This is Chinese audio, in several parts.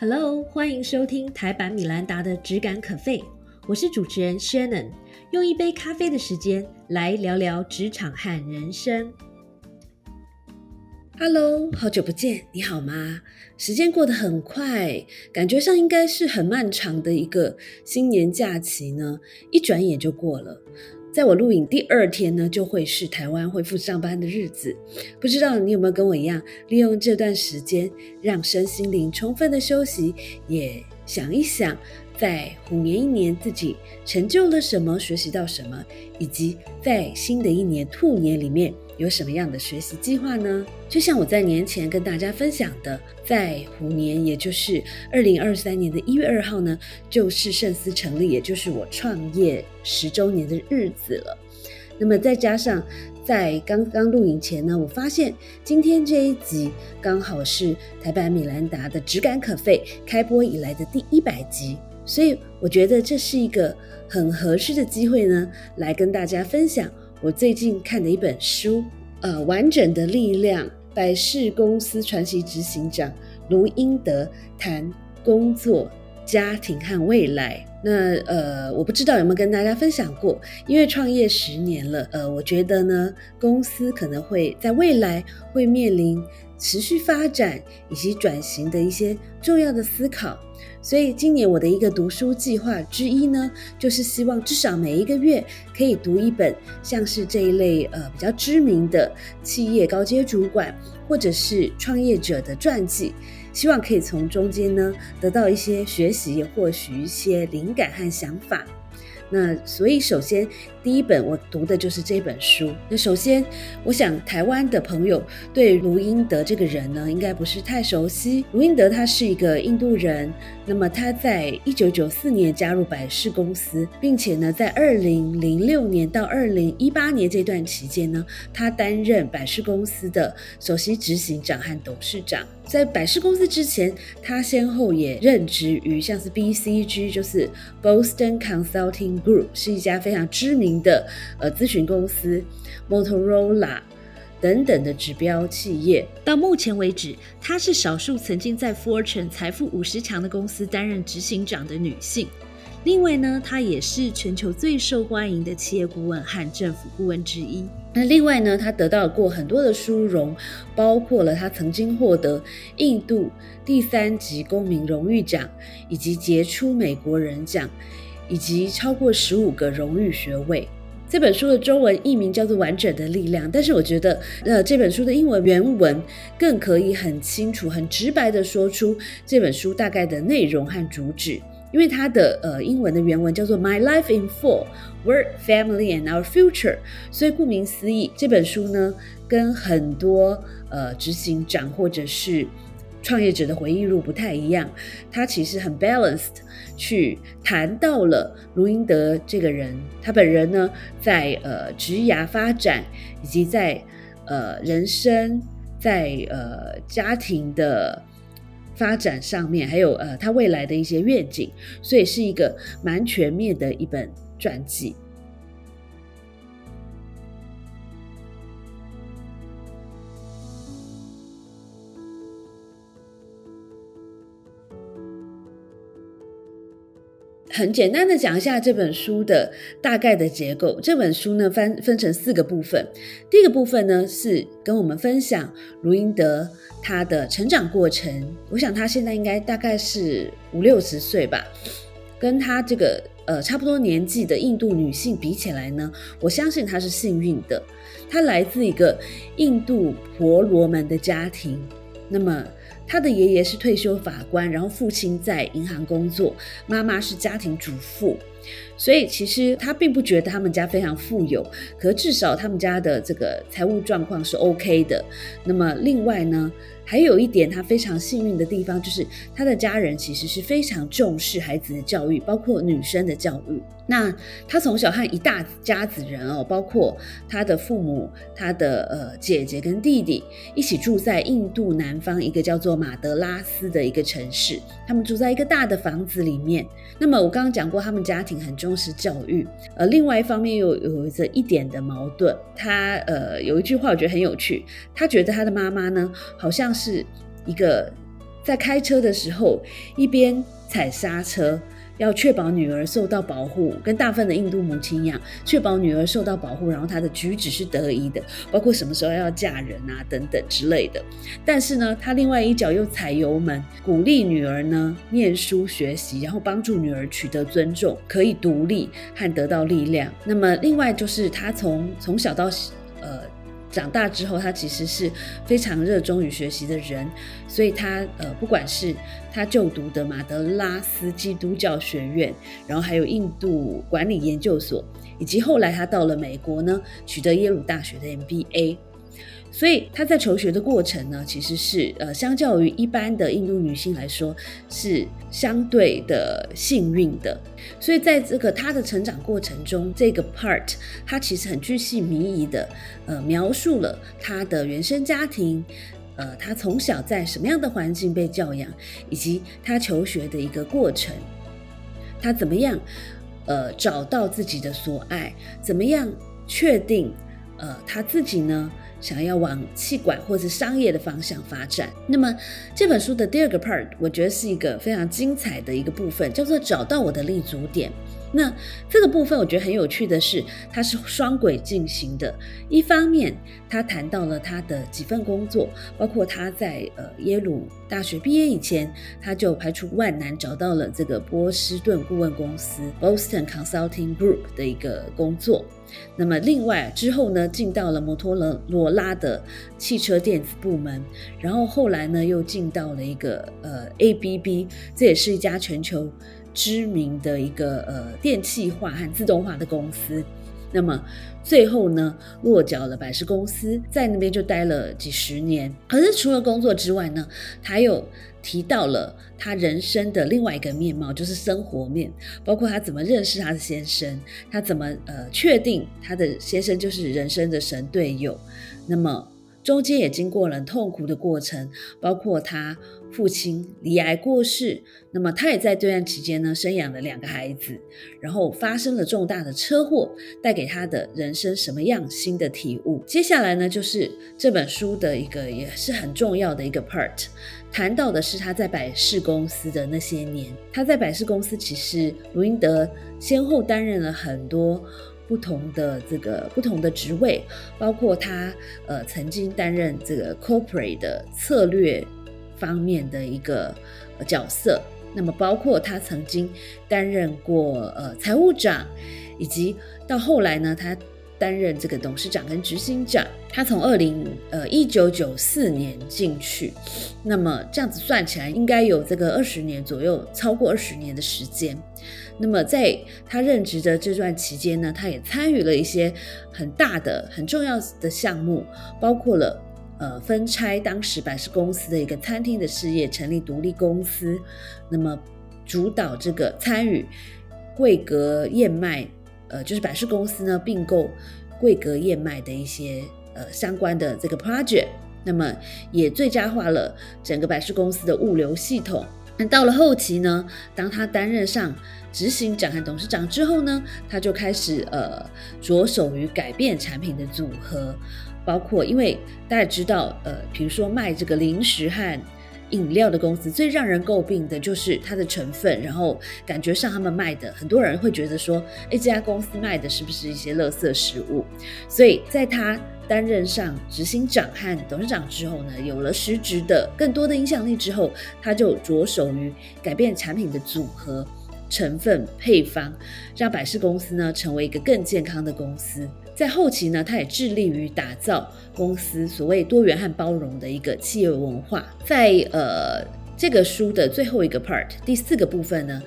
Hello，欢迎收听台版米兰达的《只感可废》，我是主持人 Shannon，用一杯咖啡的时间来聊聊职场和人生。Hello，好久不见，你好吗？时间过得很快，感觉上应该是很漫长的一个新年假期呢，一转眼就过了。在我录影第二天呢，就会是台湾恢复上班的日子。不知道你有没有跟我一样，利用这段时间让身心灵充分的休息，也想一想，在虎年一年自己成就了什么，学习到什么，以及在新的一年兔年里面。有什么样的学习计划呢？就像我在年前跟大家分享的，在虎年，也就是二零二三年的一月二号呢，就是圣思成立，也就是我创业十周年的日子了。那么再加上在刚刚录影前呢，我发现今天这一集刚好是台版米兰达的《只感可废》开播以来的第一百集，所以我觉得这是一个很合适的机会呢，来跟大家分享。我最近看的一本书，呃，完整的力量，百事公司传奇执行长卢英德谈工作、家庭和未来。那呃，我不知道有没有跟大家分享过，因为创业十年了，呃，我觉得呢，公司可能会在未来会面临持续发展以及转型的一些重要的思考。所以今年我的一个读书计划之一呢，就是希望至少每一个月可以读一本像是这一类呃比较知名的企业高阶主管或者是创业者的传记，希望可以从中间呢得到一些学习，或许一些灵感和想法。那所以，首先第一本我读的就是这本书。那首先，我想台湾的朋友对卢英德这个人呢，应该不是太熟悉。卢英德他是一个印度人，那么他在一九九四年加入百事公司，并且呢，在二零零六年到二零一八年这段期间呢，他担任百事公司的首席执行长和董事长。在百事公司之前，他先后也任职于像是 BCG，就是 Boston Consulting Group，是一家非常知名的呃咨询公司，Motorola 等等的指标企业。到目前为止，她是少数曾经在 Fortune 财富五十强的公司担任执行长的女性。另外呢，她也是全球最受欢迎的企业顾问和政府顾问之一。那另外呢，她得到过很多的殊荣，包括了她曾经获得印度第三级公民荣誉奖，以及杰出美国人奖，以及超过十五个荣誉学位。这本书的中文译名叫做《完整的力量》，但是我觉得，呃，这本书的英文原文更可以很清楚、很直白的说出这本书大概的内容和主旨。因为它的呃英文的原文叫做 My Life in Full: Work, Family, and Our Future，所以顾名思义，这本书呢跟很多呃执行长或者是创业者的回忆录不太一样，它其实很 balanced，去谈到了卢英德这个人，他本人呢在呃职涯发展以及在呃人生在呃家庭的。发展上面还有呃，他未来的一些愿景，所以是一个蛮全面的一本传记。很简单的讲一下这本书的大概的结构。这本书呢分分成四个部分。第一个部分呢是跟我们分享卢英德他的成长过程。我想他现在应该大概是五六十岁吧，跟他这个呃差不多年纪的印度女性比起来呢，我相信她是幸运的。她来自一个印度婆罗门的家庭，那么。他的爷爷是退休法官，然后父亲在银行工作，妈妈是家庭主妇，所以其实他并不觉得他们家非常富有，可至少他们家的这个财务状况是 OK 的。那么另外呢？还有一点，他非常幸运的地方，就是他的家人其实是非常重视孩子的教育，包括女生的教育。那他从小和一大家子人哦，包括他的父母、他的呃姐姐跟弟弟，一起住在印度南方一个叫做马德拉斯的一个城市。他们住在一个大的房子里面。那么我刚刚讲过，他们家庭很重视教育。呃，另外一方面又有着一点的矛盾。他呃有一句话我觉得很有趣，他觉得他的妈妈呢，好像是一个在开车的时候一边踩刹车。要确保女儿受到保护，跟大部分的印度母亲一样，确保女儿受到保护，然后她的举止是得宜的，包括什么时候要嫁人啊等等之类的。但是呢，他另外一脚又踩油门，鼓励女儿呢念书学习，然后帮助女儿取得尊重，可以独立和得到力量。那么另外就是他从从小到呃。长大之后，他其实是非常热衷于学习的人，所以他呃，不管是他就读的马德拉斯基督教学院，然后还有印度管理研究所，以及后来他到了美国呢，取得耶鲁大学的 MBA。所以她在求学的过程呢，其实是呃，相较于一般的印度女性来说，是相对的幸运的。所以在这个她的成长过程中，这个 part 她其实很具细迷疑的，呃，描述了她的原生家庭，呃，她从小在什么样的环境被教养，以及她求学的一个过程，她怎么样，呃，找到自己的所爱，怎么样确定，呃，她自己呢？想要往气管或是商业的方向发展，那么这本书的第二个 part，我觉得是一个非常精彩的一个部分，叫做找到我的立足点。那这个部分我觉得很有趣的是，它是双轨进行的。一方面，他谈到了他的几份工作，包括他在呃耶鲁大学毕业以前，他就排除万难找到了这个波士顿顾问公司 （Boston Consulting Group） 的一个工作。那么另外之后呢，进到了摩托罗拉的汽车电子部门，然后后来呢又进到了一个呃 ABB，这也是一家全球。知名的一个呃电气化和自动化的公司，那么最后呢落脚了百事公司，在那边就待了几十年。可是除了工作之外呢，他又提到了他人生的另外一个面貌，就是生活面，包括他怎么认识他的先生，他怎么呃确定他的先生就是人生的神队友。那么中间也经过了痛苦的过程，包括他。父亲罹癌过世，那么他也在这段期间呢，生养了两个孩子，然后发生了重大的车祸，带给他的人生什么样新的体悟？接下来呢，就是这本书的一个也是很重要的一个 part，谈到的是他在百事公司的那些年。他在百事公司其实卢英德先后担任了很多不同的这个不同的职位，包括他呃曾经担任这个 corporate 的策略。方面的一个角色，那么包括他曾经担任过呃财务长，以及到后来呢，他担任这个董事长跟执行长。他从二零呃一九九四年进去，那么这样子算起来，应该有这个二十年左右，超过二十年的时间。那么在他任职的这段期间呢，他也参与了一些很大的、很重要的项目，包括了。呃，分拆当时百事公司的一个餐厅的事业，成立独立公司，那么主导这个参与桂格燕麦，呃，就是百事公司呢并购桂格燕麦的一些呃相关的这个 project，那么也最佳化了整个百事公司的物流系统。那到了后期呢，当他担任上执行长和董事长之后呢，他就开始呃着手于改变产品的组合。包括，因为大家知道，呃，比如说卖这个零食和饮料的公司，最让人诟病的就是它的成分，然后感觉上他们卖的，很多人会觉得说，哎，这家公司卖的是不是一些垃圾食物？所以在他担任上执行长和董事长之后呢，有了实质的更多的影响力之后，他就着手于改变产品的组合、成分、配方，让百事公司呢成为一个更健康的公司。在后期呢，他也致力于打造公司所谓多元和包容的一个企业文化。在呃这个书的最后一个 part，第四个部分呢，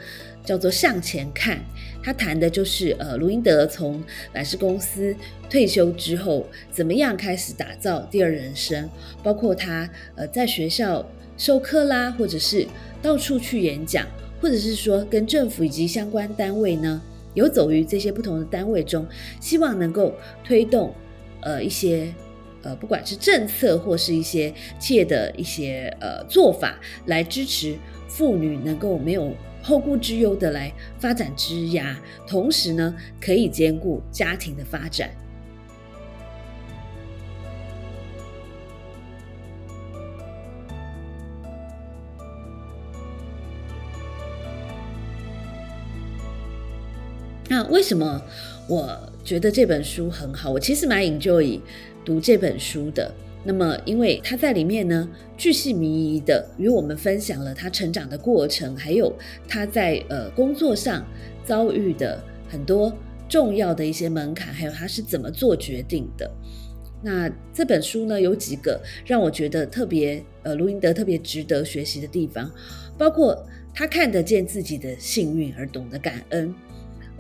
叫做向前看。他谈的就是呃卢英德从百事公司退休之后，怎么样开始打造第二人生，包括他呃在学校授课啦，或者是到处去演讲，或者是说跟政府以及相关单位呢。游走于这些不同的单位中，希望能够推动呃一些呃不管是政策或是一些企业的一些呃做法，来支持妇女能够没有后顾之忧的来发展枝芽，同时呢可以兼顾家庭的发展。为什么我觉得这本书很好？我其实蛮 enjoy 读这本书的。那么，因为他在里面呢，巨细靡遗的与我们分享了他成长的过程，还有他在呃工作上遭遇的很多重要的一些门槛，还有他是怎么做决定的。那这本书呢，有几个让我觉得特别呃，卢英德特别值得学习的地方，包括他看得见自己的幸运而懂得感恩。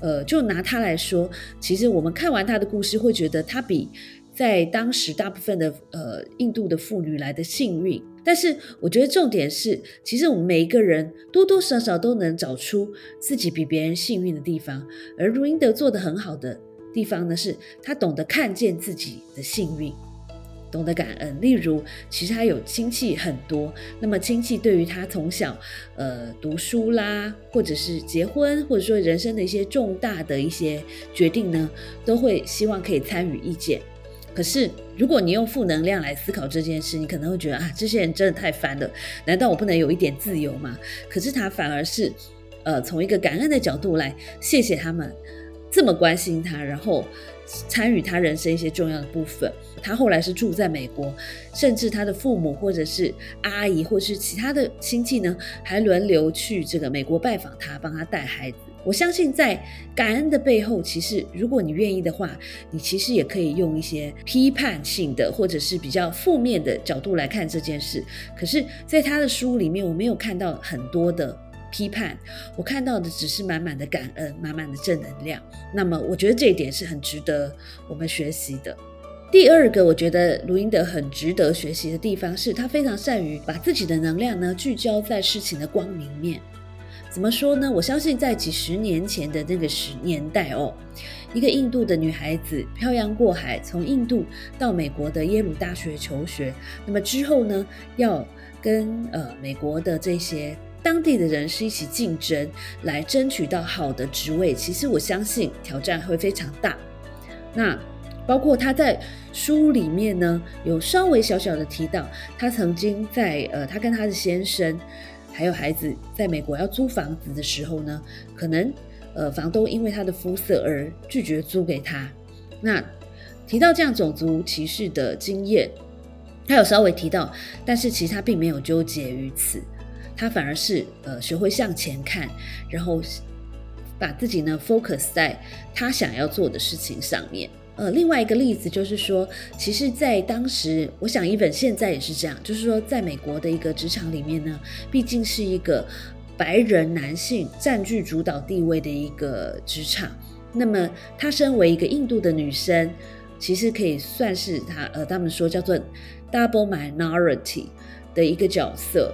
呃，就拿他来说，其实我们看完他的故事，会觉得他比。在当时，大部分的呃印度的妇女来的幸运，但是我觉得重点是，其实我们每一个人多多少少都能找出自己比别人幸运的地方。而如英德做的很好的地方呢，是他懂得看见自己的幸运，懂得感恩。例如，其实他有亲戚很多，那么亲戚对于他从小呃读书啦，或者是结婚，或者说人生的一些重大的一些决定呢，都会希望可以参与意见。可是，如果你用负能量来思考这件事，你可能会觉得啊，这些人真的太烦了。难道我不能有一点自由吗？可是他反而是，呃，从一个感恩的角度来谢谢他们这么关心他，然后参与他人生一些重要的部分。他后来是住在美国，甚至他的父母或者是阿姨或是其他的亲戚呢，还轮流去这个美国拜访他，帮他带孩子。我相信，在感恩的背后，其实如果你愿意的话，你其实也可以用一些批判性的或者是比较负面的角度来看这件事。可是，在他的书里面，我没有看到很多的批判，我看到的只是满满的感恩，满满的正能量。那么，我觉得这一点是很值得我们学习的。第二个，我觉得卢英德很值得学习的地方，是他非常善于把自己的能量呢聚焦在事情的光明面。怎么说呢？我相信在几十年前的那个时年代哦，一个印度的女孩子漂洋过海，从印度到美国的耶鲁大学求学。那么之后呢，要跟呃美国的这些当地的人是一起竞争，来争取到好的职位。其实我相信挑战会非常大。那包括他在书里面呢，有稍微小小的提到，他曾经在呃，他跟他的先生。还有孩子在美国要租房子的时候呢，可能呃房东因为他的肤色而拒绝租给他。那提到这样种族歧视的经验，他有稍微提到，但是其实他并没有纠结于此，他反而是呃学会向前看，然后把自己呢 focus 在他想要做的事情上面。呃，另外一个例子就是说，其实，在当时，我想伊本现在也是这样，就是说，在美国的一个职场里面呢，毕竟是一个白人男性占据主导地位的一个职场，那么她身为一个印度的女生，其实可以算是她呃，他们说叫做 double minority 的一个角色。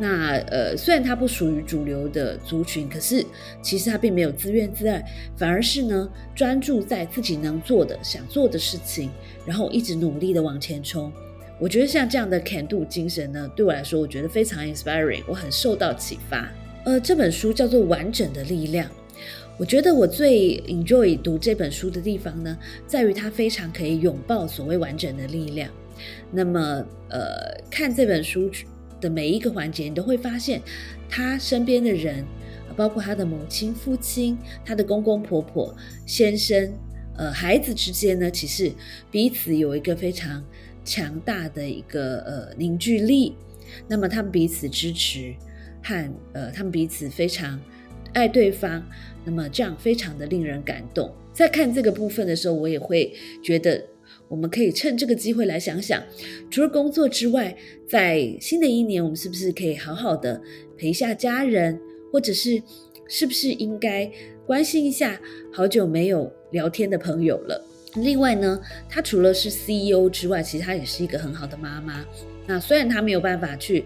那呃，虽然他不属于主流的族群，可是其实他并没有自怨自艾，反而是呢专注在自己能做的、想做的事情，然后一直努力的往前冲。我觉得像这样的 can do 精神呢，对我来说，我觉得非常 inspiring，我很受到启发。呃，这本书叫做《完整的力量》，我觉得我最 enjoy 读这本书的地方呢，在于它非常可以拥抱所谓完整的力量。那么呃，看这本书。的每一个环节，你都会发现，他身边的人，包括他的母亲、父亲、他的公公婆婆、先生，呃，孩子之间呢，其实彼此有一个非常强大的一个呃凝聚力。那么他们彼此支持，和呃，他们彼此非常爱对方。那么这样非常的令人感动。在看这个部分的时候，我也会觉得。我们可以趁这个机会来想想，除了工作之外，在新的一年，我们是不是可以好好的陪一下家人，或者是是不是应该关心一下好久没有聊天的朋友了？另外呢，她除了是 CEO 之外，其实她也是一个很好的妈妈。那虽然她没有办法去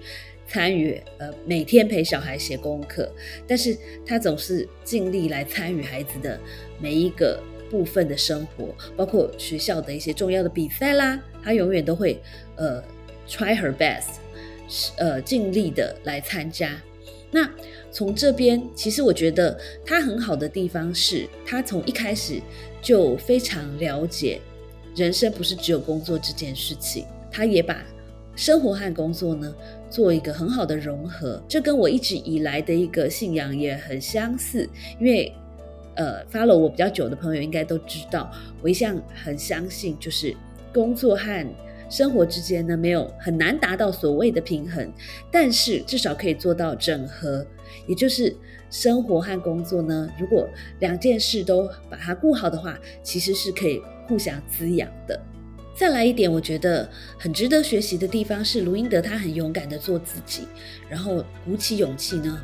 参与，呃，每天陪小孩写功课，但是她总是尽力来参与孩子的每一个。部分的生活，包括学校的一些重要的比赛啦，他永远都会呃 try her best，呃尽力的来参加。那从这边，其实我觉得他很好的地方是，他从一开始就非常了解人生不是只有工作这件事情，他也把生活和工作呢做一个很好的融合。这跟我一直以来的一个信仰也很相似，因为。呃，follow 我比较久的朋友应该都知道，我一向很相信，就是工作和生活之间呢，没有很难达到所谓的平衡，但是至少可以做到整合，也就是生活和工作呢，如果两件事都把它顾好的话，其实是可以互相滋养的。再来一点，我觉得很值得学习的地方是卢英德，他很勇敢的做自己，然后鼓起勇气呢，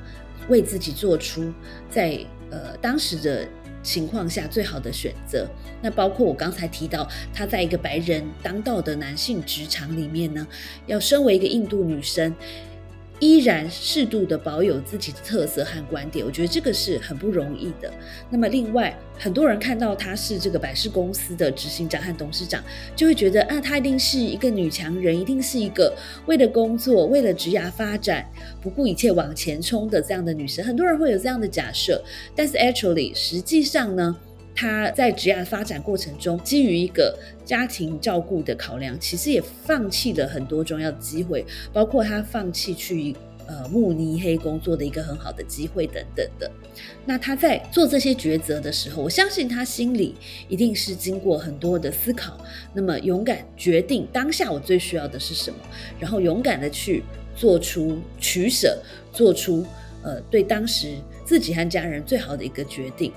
为自己做出在呃当时的情况下最好的选择。那包括我刚才提到，他在一个白人当道的男性职场里面呢，要身为一个印度女生。依然适度的保有自己的特色和观点，我觉得这个是很不容易的。那么，另外很多人看到她是这个百事公司的执行长和董事长，就会觉得啊，她一定是一个女强人，一定是一个为了工作、为了职涯发展不顾一切往前冲的这样的女生。很多人会有这样的假设，但是 actually 实际上呢？他在职业发展过程中，基于一个家庭照顾的考量，其实也放弃了很多重要的机会，包括他放弃去呃慕尼黑工作的一个很好的机会等等的。那他在做这些抉择的时候，我相信他心里一定是经过很多的思考，那么勇敢决定当下我最需要的是什么，然后勇敢的去做出取舍，做出呃对当时自己和家人最好的一个决定。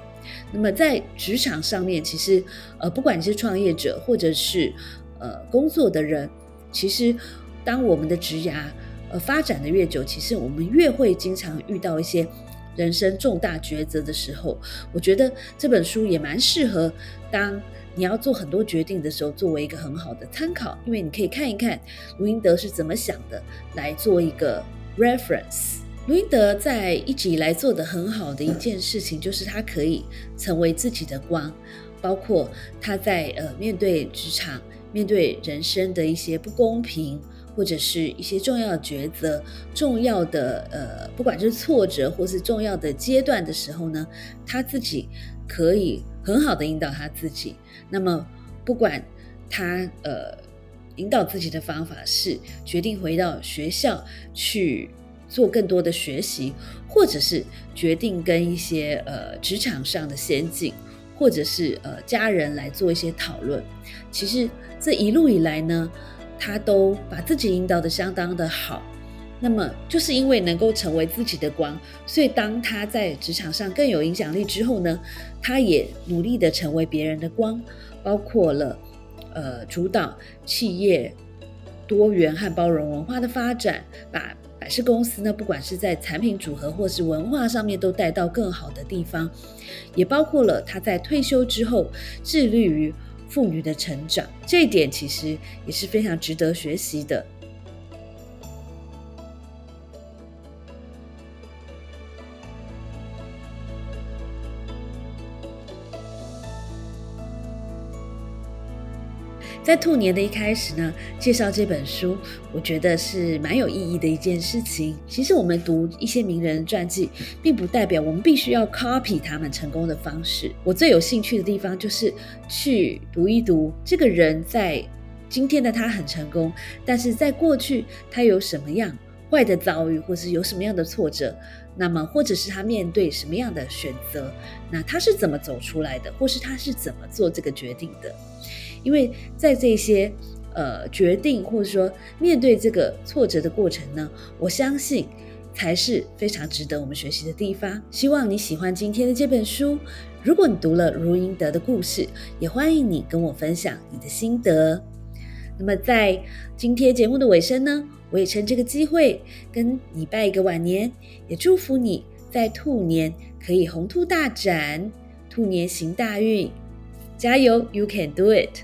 那么在职场上面，其实呃，不管你是创业者或者是呃工作的人，其实当我们的职涯呃发展的越久，其实我们越会经常遇到一些人生重大抉择的时候。我觉得这本书也蛮适合当你要做很多决定的时候，作为一个很好的参考，因为你可以看一看卢英德是怎么想的，来做一个 reference。卢英德在一直以来做的很好的一件事情，就是他可以成为自己的光，包括他在呃面对职场、面对人生的一些不公平，或者是一些重要抉择、重要的呃不管是挫折或是重要的阶段的时候呢，他自己可以很好的引导他自己。那么不管他呃引导自己的方法是决定回到学校去。做更多的学习，或者是决定跟一些呃职场上的先进，或者是呃家人来做一些讨论。其实这一路以来呢，他都把自己引导的相当的好。那么就是因为能够成为自己的光，所以当他在职场上更有影响力之后呢，他也努力的成为别人的光，包括了呃主导企业多元和包容文化的发展，把。百事公司呢，不管是在产品组合或是文化上面，都带到更好的地方，也包括了他在退休之后致力于妇女的成长，这一点其实也是非常值得学习的。在兔年的一开始呢，介绍这本书，我觉得是蛮有意义的一件事情。其实我们读一些名人传记，并不代表我们必须要 copy 他们成功的方式。我最有兴趣的地方就是去读一读这个人在今天的他很成功，但是在过去他有什么样坏的遭遇，或是有什么样的挫折，那么或者是他面对什么样的选择，那他是怎么走出来的，或是他是怎么做这个决定的。因为在这些呃决定或者说面对这个挫折的过程呢，我相信才是非常值得我们学习的地方。希望你喜欢今天的这本书。如果你读了如英德的故事，也欢迎你跟我分享你的心得。那么在今天节目的尾声呢，我也趁这个机会跟你拜一个晚年，也祝福你在兔年可以宏图大展，兔年行大运，加油，You can do it！